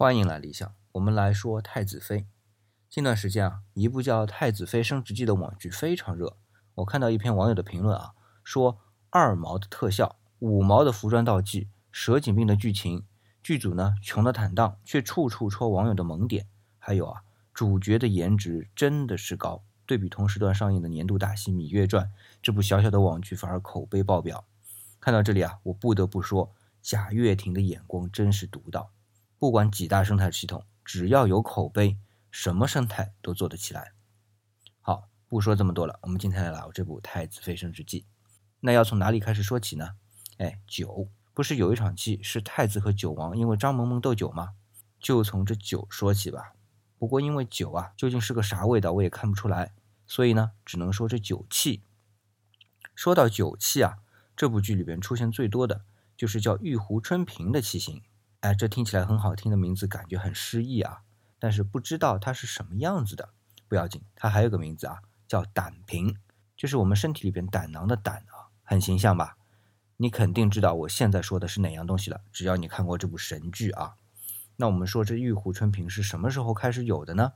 欢迎来理想，我们来说《太子妃》。近段时间啊，一部叫《太子妃升职记》的网剧非常热。我看到一篇网友的评论啊，说二毛的特效、五毛的服装道具、蛇颈病的剧情，剧组呢穷的坦荡，却处处戳网友的萌点。还有啊，主角的颜值真的是高。对比同时段上映的年度大戏《芈月传》，这部小小的网剧反而口碑爆表。看到这里啊，我不得不说，贾跃亭的眼光真是独到。不管几大生态系统，只要有口碑，什么生态都做得起来。好，不说这么多了，我们今天来聊这部《太子妃升职记》。那要从哪里开始说起呢？哎，酒，不是有一场戏是太子和酒王因为张萌萌斗酒吗？就从这酒说起吧。不过因为酒啊，究竟是个啥味道，我也看不出来，所以呢，只能说这酒气。说到酒气啊，这部剧里边出现最多的就是叫玉壶春瓶的器型。哎，这听起来很好听的名字，感觉很诗意啊。但是不知道它是什么样子的，不要紧，它还有个名字啊，叫胆瓶，就是我们身体里边胆囊的胆啊，很形象吧？你肯定知道我现在说的是哪样东西了，只要你看过这部神剧啊。那我们说这玉壶春瓶是什么时候开始有的呢？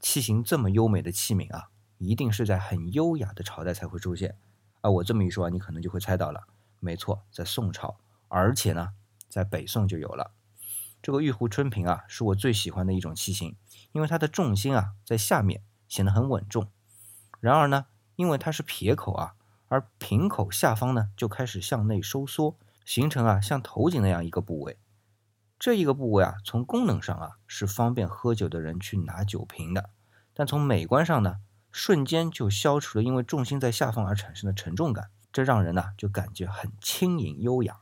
器型这么优美的器皿啊，一定是在很优雅的朝代才会出现。啊，我这么一说，你可能就会猜到了，没错，在宋朝，而且呢。在北宋就有了这个玉壶春瓶啊，是我最喜欢的一种器型，因为它的重心啊在下面，显得很稳重。然而呢，因为它是撇口啊，而瓶口下方呢就开始向内收缩，形成啊像头颈那样一个部位。这一个部位啊，从功能上啊是方便喝酒的人去拿酒瓶的，但从美观上呢，瞬间就消除了因为重心在下方而产生的沉重感，这让人呢就感觉很轻盈优雅。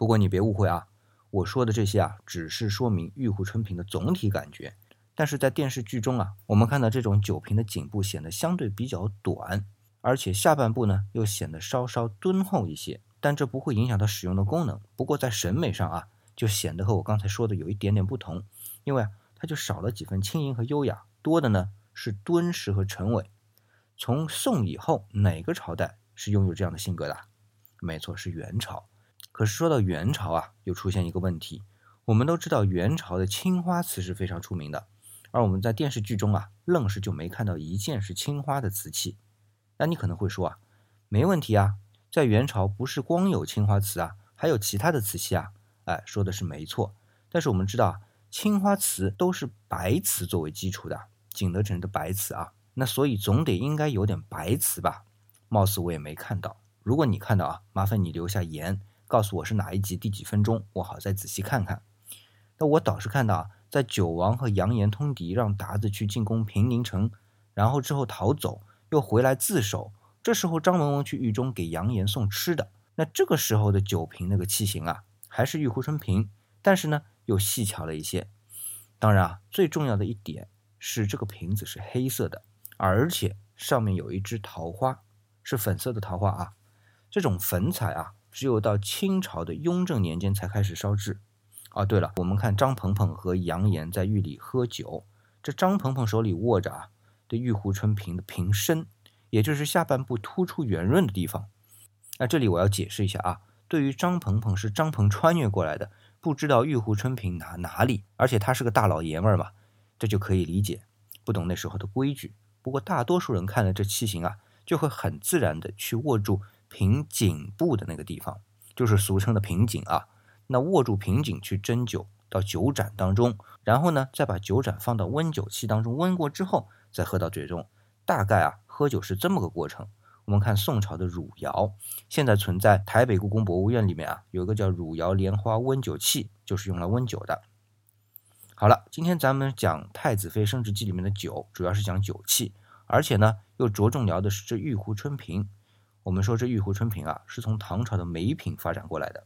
不过你别误会啊，我说的这些啊，只是说明玉壶春瓶的总体感觉。但是在电视剧中啊，我们看到这种酒瓶的颈部显得相对比较短，而且下半部呢又显得稍稍敦厚一些。但这不会影响它使用的功能。不过在审美上啊，就显得和我刚才说的有一点点不同，因为啊，它就少了几分轻盈和优雅，多的呢是敦实和沉稳。从宋以后，哪个朝代是拥有这样的性格的？没错，是元朝。可是说到元朝啊，又出现一个问题。我们都知道元朝的青花瓷是非常出名的，而我们在电视剧中啊，愣是就没看到一件是青花的瓷器。那你可能会说啊，没问题啊，在元朝不是光有青花瓷啊，还有其他的瓷器啊。哎，说的是没错。但是我们知道啊，青花瓷都是白瓷作为基础的，景德镇的白瓷啊，那所以总得应该有点白瓷吧？貌似我也没看到。如果你看到啊，麻烦你留下言。告诉我是哪一集第几分钟，我好再仔细看看。那我倒是看到啊，在九王和杨延通敌，让鞑子去进攻平宁城，然后之后逃走，又回来自首。这时候张文文去狱中给杨延送吃的。那这个时候的酒瓶那个器型啊，还是玉壶春瓶，但是呢又细巧了一些。当然啊，最重要的一点是这个瓶子是黑色的，而且上面有一只桃花，是粉色的桃花啊。这种粉彩啊。只有到清朝的雍正年间才开始烧制。啊，对了，我们看张鹏鹏和杨岩在狱里喝酒，这张鹏鹏手里握着啊这玉壶春瓶的瓶身，也就是下半部突出圆润的地方。那这里我要解释一下啊，对于张鹏鹏是张鹏穿越过来的，不知道玉壶春瓶哪哪里，而且他是个大老爷们儿嘛，这就可以理解，不懂那时候的规矩。不过大多数人看了这器型啊，就会很自然的去握住。瓶颈部的那个地方，就是俗称的瓶颈啊。那握住瓶颈去斟酒到酒盏当中，然后呢，再把酒盏放到温酒器当中温过之后，再喝到嘴中。大概啊，喝酒是这么个过程。我们看宋朝的汝窑，现在存在台北故宫博物院里面啊，有一个叫汝窑莲花温酒器，就是用来温酒的。好了，今天咱们讲《太子妃升职记》里面的酒，主要是讲酒器，而且呢，又着重聊的是这玉壶春瓶。我们说这玉壶春瓶啊，是从唐朝的梅瓶发展过来的。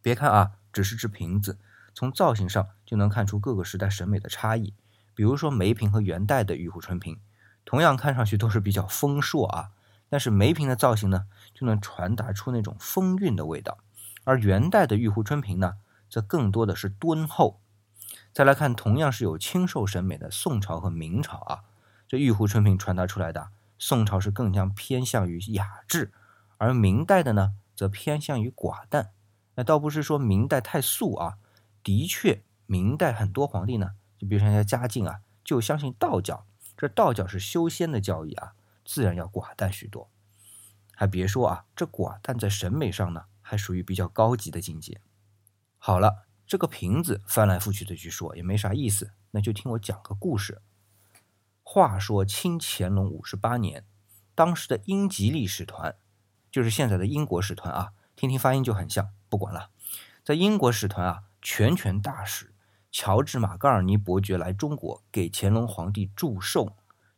别看啊，只是只瓶子，从造型上就能看出各个时代审美的差异。比如说梅瓶和元代的玉壶春瓶，同样看上去都是比较丰硕啊，但是梅瓶的造型呢，就能传达出那种风韵的味道，而元代的玉壶春瓶呢，则更多的是敦厚。再来看，同样是有清瘦审美的宋朝和明朝啊，这玉壶春瓶传达出来的。宋朝是更加偏向于雅致，而明代的呢，则偏向于寡淡。那倒不是说明代太素啊，的确明代很多皇帝呢，就比如说像嘉靖啊，就相信道教，这道教是修仙的教义啊，自然要寡淡许多。还别说啊，这寡淡在审美上呢，还属于比较高级的境界。好了，这个瓶子翻来覆去的去说也没啥意思，那就听我讲个故事。话说清乾隆五十八年，当时的英吉利使团，就是现在的英国使团啊，听听发音就很像，不管了。在英国使团啊，全权大使乔治马格尔尼伯爵来中国给乾隆皇帝祝寿，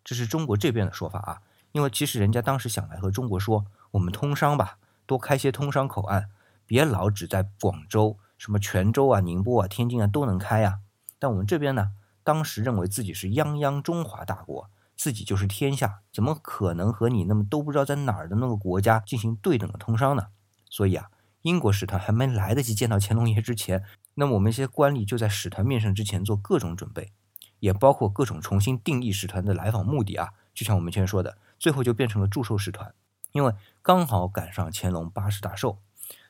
这是中国这边的说法啊。因为其实人家当时想来和中国说，我们通商吧，多开些通商口岸，别老只在广州、什么泉州啊、宁波啊、天津啊都能开呀。但我们这边呢？当时认为自己是泱泱中华大国，自己就是天下，怎么可能和你那么都不知道在哪儿的那个国家进行对等的通商呢？所以啊，英国使团还没来得及见到乾隆爷之前，那么我们一些官吏就在使团面圣之前做各种准备，也包括各种重新定义使团的来访目的啊。就像我们前面说的，最后就变成了祝寿使团，因为刚好赶上乾隆八十大寿。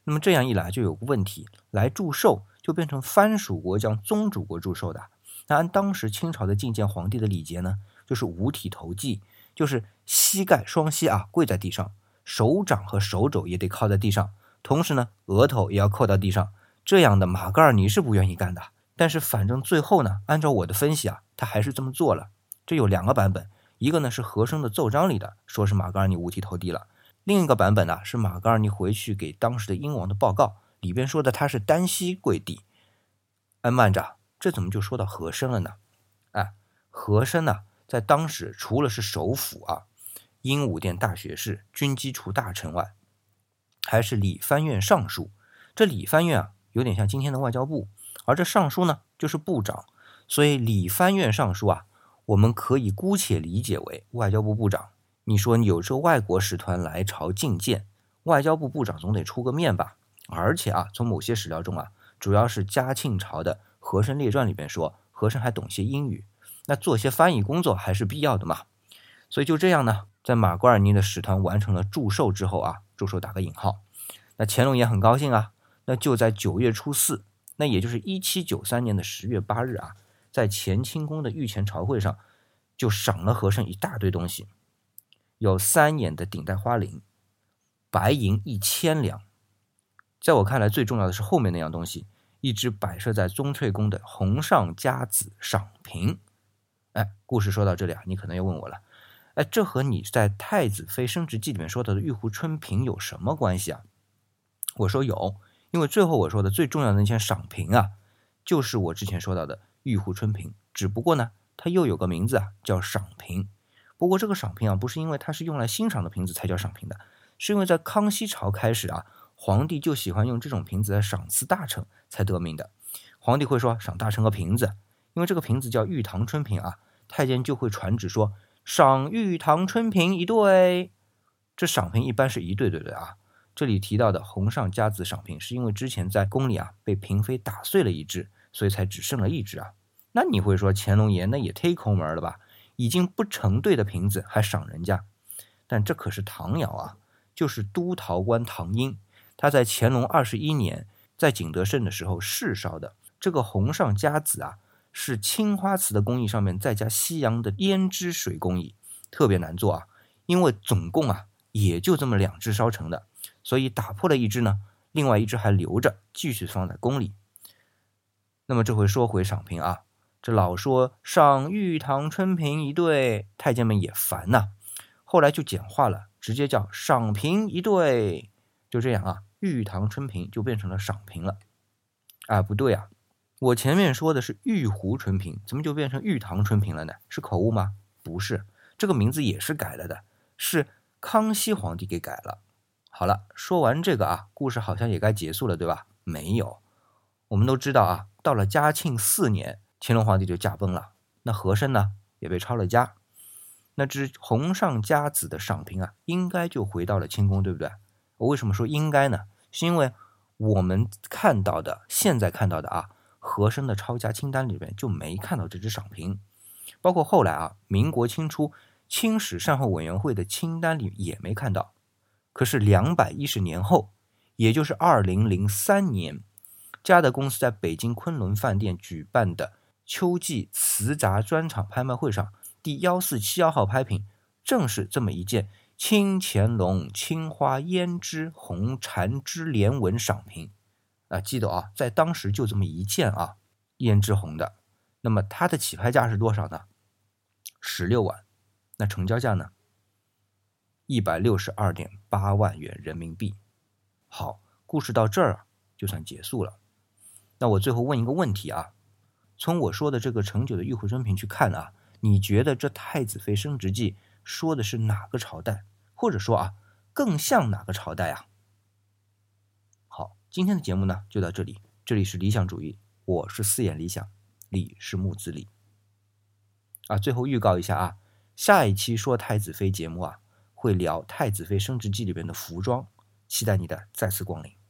那么这样一来就有个问题，来祝寿就变成藩属国将宗主国祝寿的。那按当时清朝的觐见皇帝的礼节呢，就是五体投地，就是膝盖双膝啊跪在地上，手掌和手肘也得靠在地上，同时呢额头也要扣到地上。这样的马格尔尼是不愿意干的，但是反正最后呢，按照我的分析啊，他还是这么做了。这有两个版本，一个呢是和珅的奏章里的，说是马格尔尼五体投地了；另一个版本呢是马格尔尼回去给当时的英王的报告，里边说的他是单膝跪地。哎，慢着。这怎么就说到和珅了呢？哎，和珅呢，在当时除了是首辅啊，英武殿大学士、军机处大臣外，还是礼藩院尚书。这礼藩院啊，有点像今天的外交部，而这尚书呢，就是部长。所以礼藩院尚书啊，我们可以姑且理解为外交部部长。你说有这外国使团来朝觐见，外交部部长总得出个面吧？而且啊，从某些史料中啊，主要是嘉庆朝的。《和珅列传》里边说，和珅还懂些英语，那做些翻译工作还是必要的嘛。所以就这样呢，在马瓜尔尼的使团完成了祝寿之后啊，祝寿打个引号，那乾隆也很高兴啊。那就在九月初四，那也就是一七九三年的十月八日啊，在乾清宫的御前朝会上，就赏了和珅一大堆东西，有三眼的顶戴花翎，白银一千两。在我看来，最重要的是后面那样东西。一只摆设在宗翠宫的红上加紫赏瓶，哎，故事说到这里啊，你可能要问我了，哎，这和你在《太子妃升职记》里面说到的玉壶春瓶有什么关系啊？我说有，因为最后我说的最重要的那件赏瓶啊，就是我之前说到的玉壶春瓶，只不过呢，它又有个名字啊，叫赏瓶。不过这个赏瓶啊，不是因为它是用来欣赏的瓶子才叫赏瓶的，是因为在康熙朝开始啊。皇帝就喜欢用这种瓶子来赏赐大臣，才得名的。皇帝会说赏大臣个瓶子，因为这个瓶子叫玉堂春瓶啊。太监就会传旨说赏玉堂春瓶一对。这赏瓶一般是一对对对啊。这里提到的红上加紫赏瓶，是因为之前在宫里啊被嫔妃打碎了一只，所以才只剩了一只啊。那你会说乾隆爷那也忒抠门了吧？已经不成对的瓶子还赏人家？但这可是唐窑啊，就是都陶官唐英。他在乾隆二十一年在景德镇的时候试烧的这个红上加紫啊，是青花瓷的工艺上面再加西洋的胭脂水工艺，特别难做啊。因为总共啊也就这么两只烧成的，所以打破了一只呢，另外一只还留着继续放在宫里。那么这回说回赏瓶啊，这老说赏玉堂春瓶一对，太监们也烦呐，后来就简化了，直接叫赏瓶一对，就这样啊。玉堂春瓶就变成了赏瓶了，啊，不对啊，我前面说的是玉壶春瓶，怎么就变成玉堂春瓶了呢？是口误吗？不是，这个名字也是改了的，是康熙皇帝给改了。好了，说完这个啊，故事好像也该结束了，对吧？没有，我们都知道啊，到了嘉庆四年，乾隆皇帝就驾崩了，那和珅呢也被抄了家，那只红上加紫的赏瓶啊，应该就回到了清宫，对不对？我为什么说应该呢？是因为我们看到的，现在看到的啊，和珅的抄家清单里面就没看到这只赏瓶，包括后来啊，民国清初清史善后委员会的清单里也没看到。可是两百一十年后，也就是二零零三年，嘉德公司在北京昆仑饭店举办的秋季瓷杂专场拍卖会上，第幺四七幺号拍品正是这么一件清乾隆青花胭脂红缠枝莲纹赏瓶。啊，记得啊，在当时就这么一件啊，胭脂红的。那么它的起拍价是多少呢？十六万。那成交价呢？一百六十二点八万元人民币。好，故事到这儿啊，就算结束了。那我最后问一个问题啊，从我说的这个陈九的玉壶生平去看啊，你觉得这太子妃升职记说的是哪个朝代，或者说啊，更像哪个朝代啊？好，今天的节目呢就到这里。这里是理想主义，我是四眼理想，李是木子李。啊，最后预告一下啊，下一期说太子妃节目啊。会聊《太子妃升职记》里边的服装，期待你的再次光临。